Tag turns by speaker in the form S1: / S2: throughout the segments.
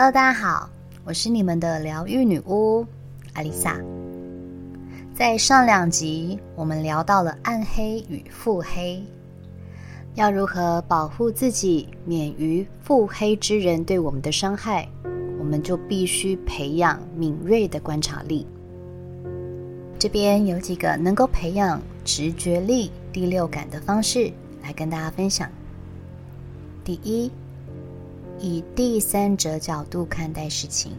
S1: Hello，大家好，我是你们的疗愈女巫阿丽萨。在上两集，我们聊到了暗黑与腹黑，要如何保护自己免于腹黑之人对我们的伤害，我们就必须培养敏锐的观察力。这边有几个能够培养直觉力、第六感的方式，来跟大家分享。第一，以第三者角度看待事情。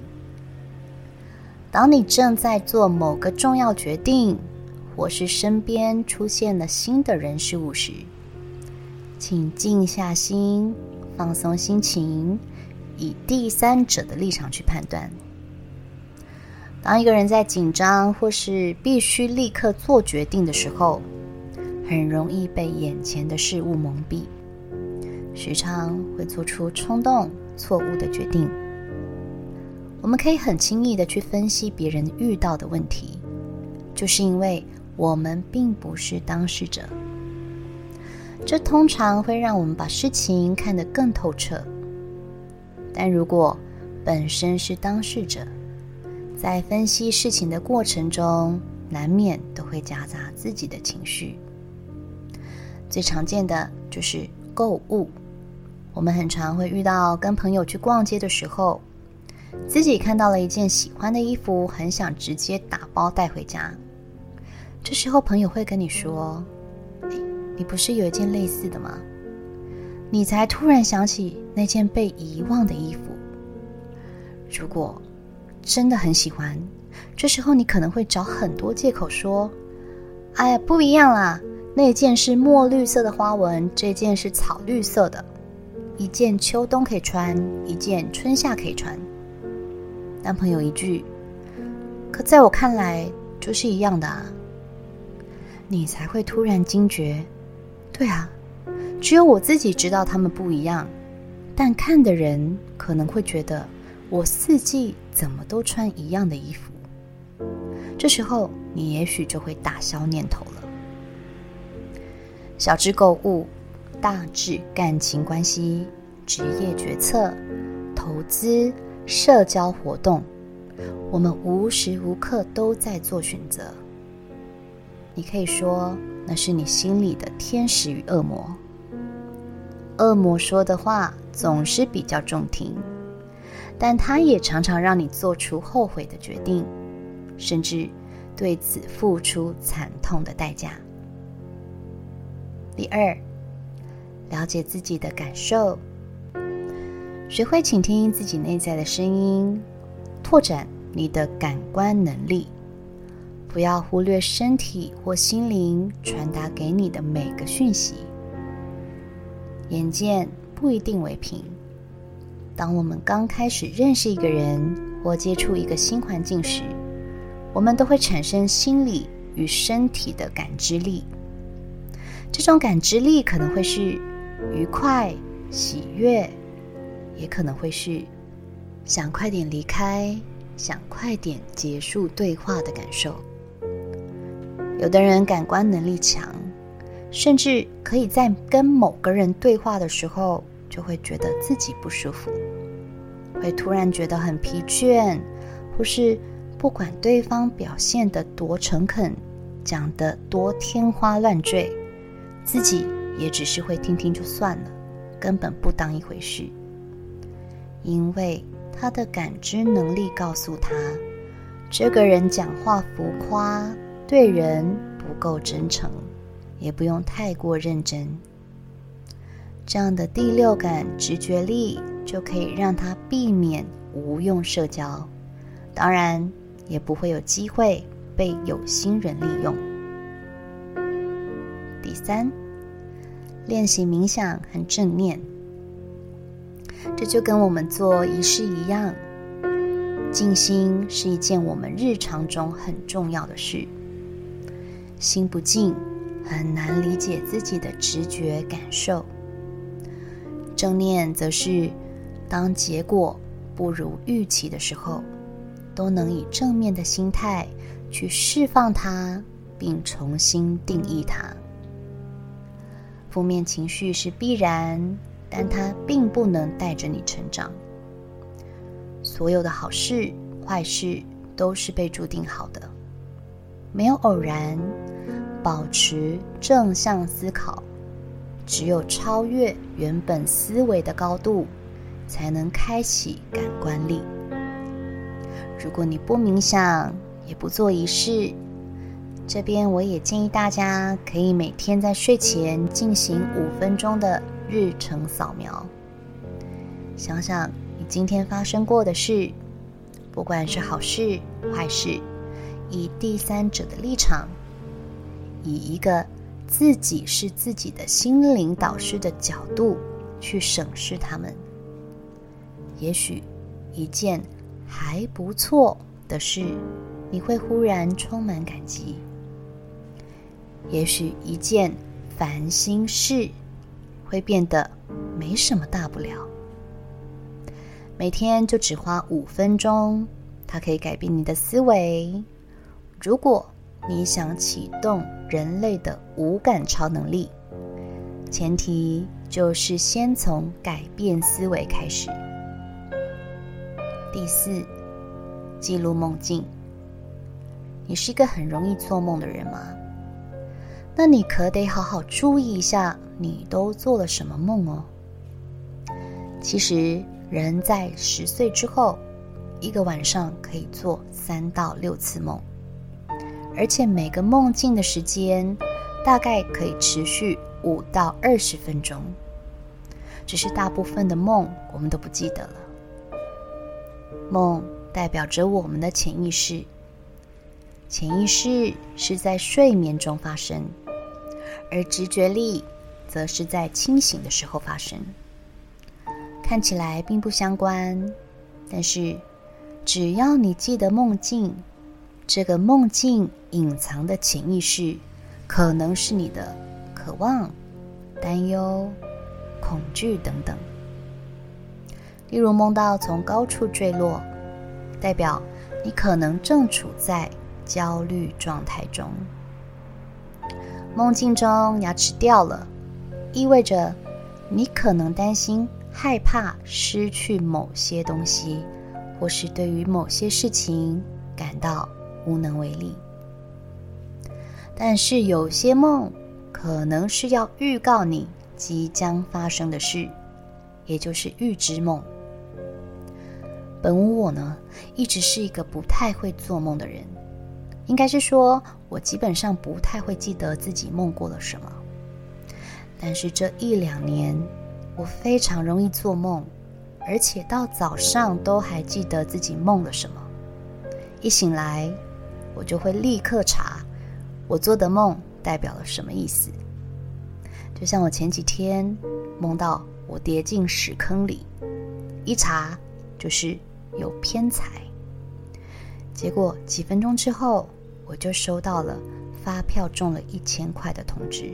S1: 当你正在做某个重要决定，或是身边出现了新的人事物时，请静下心，放松心情，以第三者的立场去判断。当一个人在紧张或是必须立刻做决定的时候，很容易被眼前的事物蒙蔽。时常会做出冲动、错误的决定。我们可以很轻易的去分析别人遇到的问题，就是因为我们并不是当事者。这通常会让我们把事情看得更透彻。但如果本身是当事者，在分析事情的过程中，难免都会夹杂自己的情绪。最常见的就是购物。我们很常会遇到跟朋友去逛街的时候，自己看到了一件喜欢的衣服，很想直接打包带回家。这时候朋友会跟你说：“，你不是有一件类似的吗？”你才突然想起那件被遗忘的衣服。如果真的很喜欢，这时候你可能会找很多借口说：“哎呀，不一样啦，那件是墨绿色的花纹，这件是草绿色的。”一件秋冬可以穿，一件春夏可以穿。男朋友一句，可在我看来就是一样的啊。你才会突然惊觉，对啊，只有我自己知道他们不一样，但看的人可能会觉得我四季怎么都穿一样的衣服。这时候你也许就会打消念头了。小至购物。大至感情关系、职业决策、投资、社交活动，我们无时无刻都在做选择。你可以说那是你心里的天使与恶魔。恶魔说的话总是比较中听，但他也常常让你做出后悔的决定，甚至对此付出惨痛的代价。第二。了解自己的感受，学会倾听自己内在的声音，拓展你的感官能力。不要忽略身体或心灵传达给你的每个讯息。眼见不一定为凭。当我们刚开始认识一个人或接触一个新环境时，我们都会产生心理与身体的感知力。这种感知力可能会是。愉快、喜悦，也可能会是想快点离开、想快点结束对话的感受。有的人感官能力强，甚至可以在跟某个人对话的时候，就会觉得自己不舒服，会突然觉得很疲倦，或是不管对方表现的多诚恳，讲的多天花乱坠，自己。也只是会听听就算了，根本不当一回事。因为他的感知能力告诉他，这个人讲话浮夸，对人不够真诚，也不用太过认真。这样的第六感直觉力就可以让他避免无用社交，当然也不会有机会被有心人利用。第三。练习冥想很正念，这就跟我们做仪式一样。静心是一件我们日常中很重要的事。心不静，很难理解自己的直觉感受。正念则是当结果不如预期的时候，都能以正面的心态去释放它，并重新定义它。负面情绪是必然，但它并不能带着你成长。所有的好事、坏事都是被注定好的，没有偶然。保持正向思考，只有超越原本思维的高度，才能开启感官力。如果你不冥想，也不做仪式，这边我也建议大家可以每天在睡前进行五分钟的日程扫描，想想你今天发生过的事，不管是好事坏事，以第三者的立场。以一个自己是自己的心灵导师的角度去审视他们，也许一件还不错的事，你会忽然充满感激；也许一件烦心事，会变得没什么大不了。每天就只花五分钟，它可以改变你的思维。如果你想启动人类的五感超能力，前提就是先从改变思维开始。第四，记录梦境。你是一个很容易做梦的人吗？那你可得好好注意一下，你都做了什么梦哦。其实，人在十岁之后，一个晚上可以做三到六次梦。而且每个梦境的时间大概可以持续五到二十分钟，只是大部分的梦我们都不记得了。梦代表着我们的潜意识，潜意识是在睡眠中发生，而直觉力则是在清醒的时候发生。看起来并不相关，但是只要你记得梦境。这个梦境隐藏的潜意识，可能是你的渴望、担忧、恐惧等等。例如梦到从高处坠落，代表你可能正处在焦虑状态中。梦境中牙齿掉了，意味着你可能担心、害怕失去某些东西，或是对于某些事情感到无能为力，但是有些梦可能是要预告你即将发生的事，也就是预知梦。本无我呢，一直是一个不太会做梦的人，应该是说我基本上不太会记得自己梦过了什么。但是这一两年，我非常容易做梦，而且到早上都还记得自己梦了什么。一醒来，我就会立刻查我做的梦代表了什么意思。就像我前几天梦到我跌进屎坑里，一查就是有偏财。结果几分钟之后，我就收到了发票中了一千块的通知。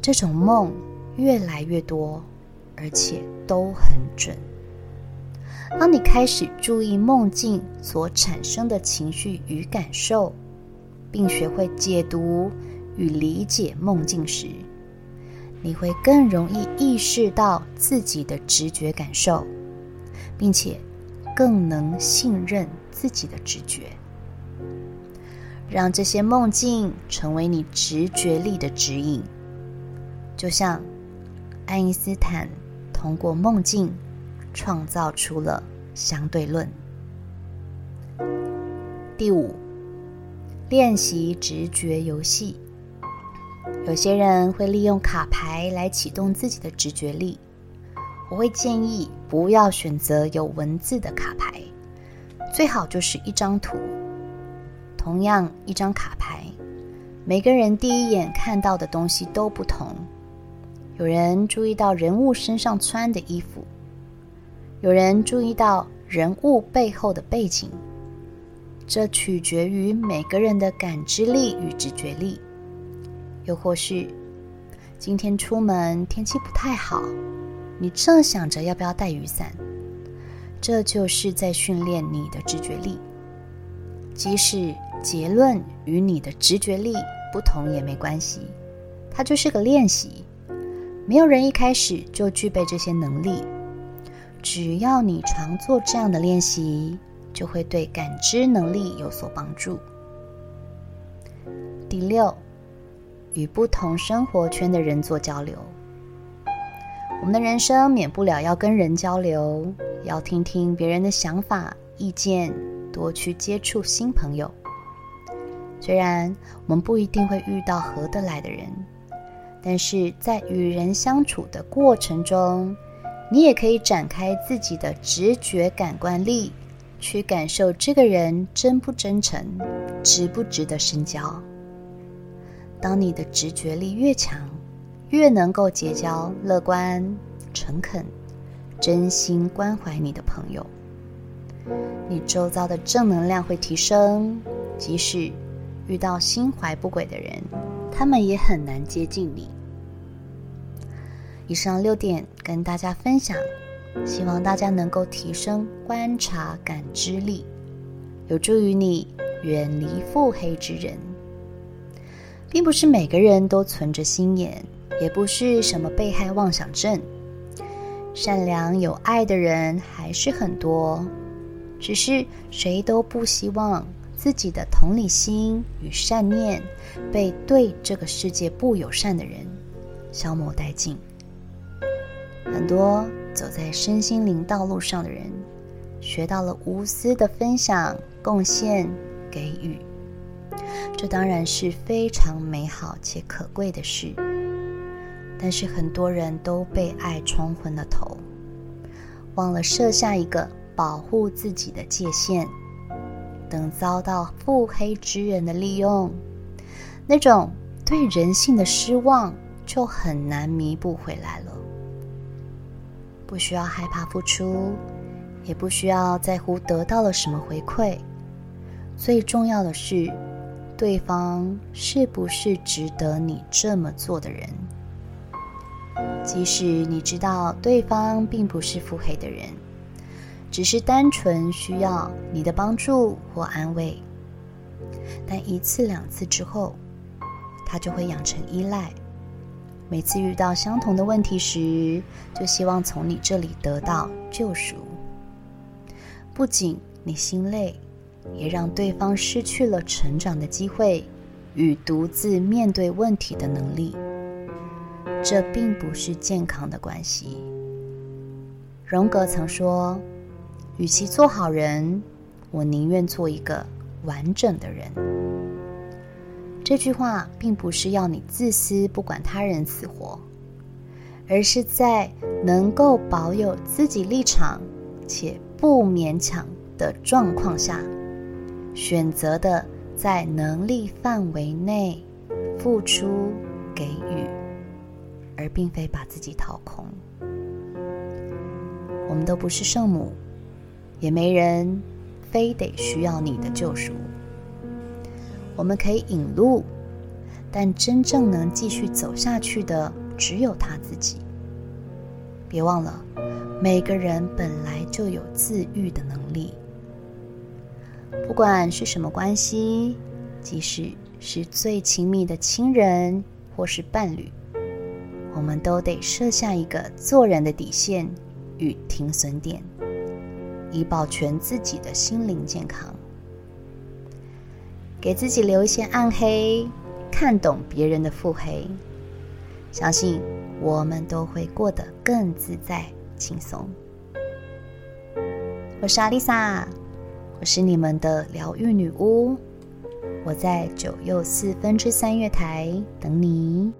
S1: 这种梦越来越多，而且都很准。当你开始注意梦境所产生的情绪与感受，并学会解读与理解梦境时，你会更容易意识到自己的直觉感受，并且更能信任自己的直觉，让这些梦境成为你直觉力的指引。就像爱因斯坦通过梦境。创造出了相对论。第五，练习直觉游戏。有些人会利用卡牌来启动自己的直觉力，我会建议不要选择有文字的卡牌，最好就是一张图。同样一张卡牌，每个人第一眼看到的东西都不同。有人注意到人物身上穿的衣服。有人注意到人物背后的背景，这取决于每个人的感知力与直觉力。又或是今天出门天气不太好，你正想着要不要带雨伞，这就是在训练你的直觉力。即使结论与你的直觉力不同也没关系，它就是个练习。没有人一开始就具备这些能力。只要你常做这样的练习，就会对感知能力有所帮助。第六，与不同生活圈的人做交流。我们的人生免不了要跟人交流，要听听别人的想法、意见，多去接触新朋友。虽然我们不一定会遇到合得来的人，但是在与人相处的过程中，你也可以展开自己的直觉感官力，去感受这个人真不真诚，值不值得深交。当你的直觉力越强，越能够结交乐观、诚恳、真心关怀你的朋友，你周遭的正能量会提升。即使遇到心怀不轨的人，他们也很难接近你。以上六点跟大家分享，希望大家能够提升观察感知力，有助于你远离腹黑之人。并不是每个人都存着心眼，也不是什么被害妄想症。善良有爱的人还是很多，只是谁都不希望自己的同理心与善念被对这个世界不友善的人消磨殆尽。很多走在身心灵道路上的人，学到了无私的分享、贡献、给予。这当然是非常美好且可贵的事，但是很多人都被爱冲昏了头，忘了设下一个保护自己的界限。等遭到腹黑之人的利用，那种对人性的失望就很难弥补回来了。不需要害怕付出，也不需要在乎得到了什么回馈，最重要的是，对方是不是值得你这么做的人？即使你知道对方并不是腹黑的人，只是单纯需要你的帮助或安慰，但一次两次之后，他就会养成依赖。每次遇到相同的问题时，就希望从你这里得到救赎。不仅你心累。也让对方失去了成长的机会与独自面对问题的能力，这并不是健康的关系。荣格曾说：“与其做好人，我宁愿做一个完整的人。”这句话并不是要你自私不管他人死活，而是在能够保有自己立场且不勉强的状况下。选择的在能力范围内付出给予，而并非把自己掏空。我们都不是圣母，也没人非得需要你的救赎。我们可以引路，但真正能继续走下去的只有他自己。别忘了，每个人本来就有自愈的能力。不管是什么关系，即使是最亲密的亲人或是伴侣，我们都得设下一个做人的底线与停损点，以保全自己的心灵健康。给自己留一些暗黑，看懂别人的腹黑，相信我们都会过得更自在轻松。我是阿丽萨。我是你们的疗愈女巫，我在九又四分之三月台等你。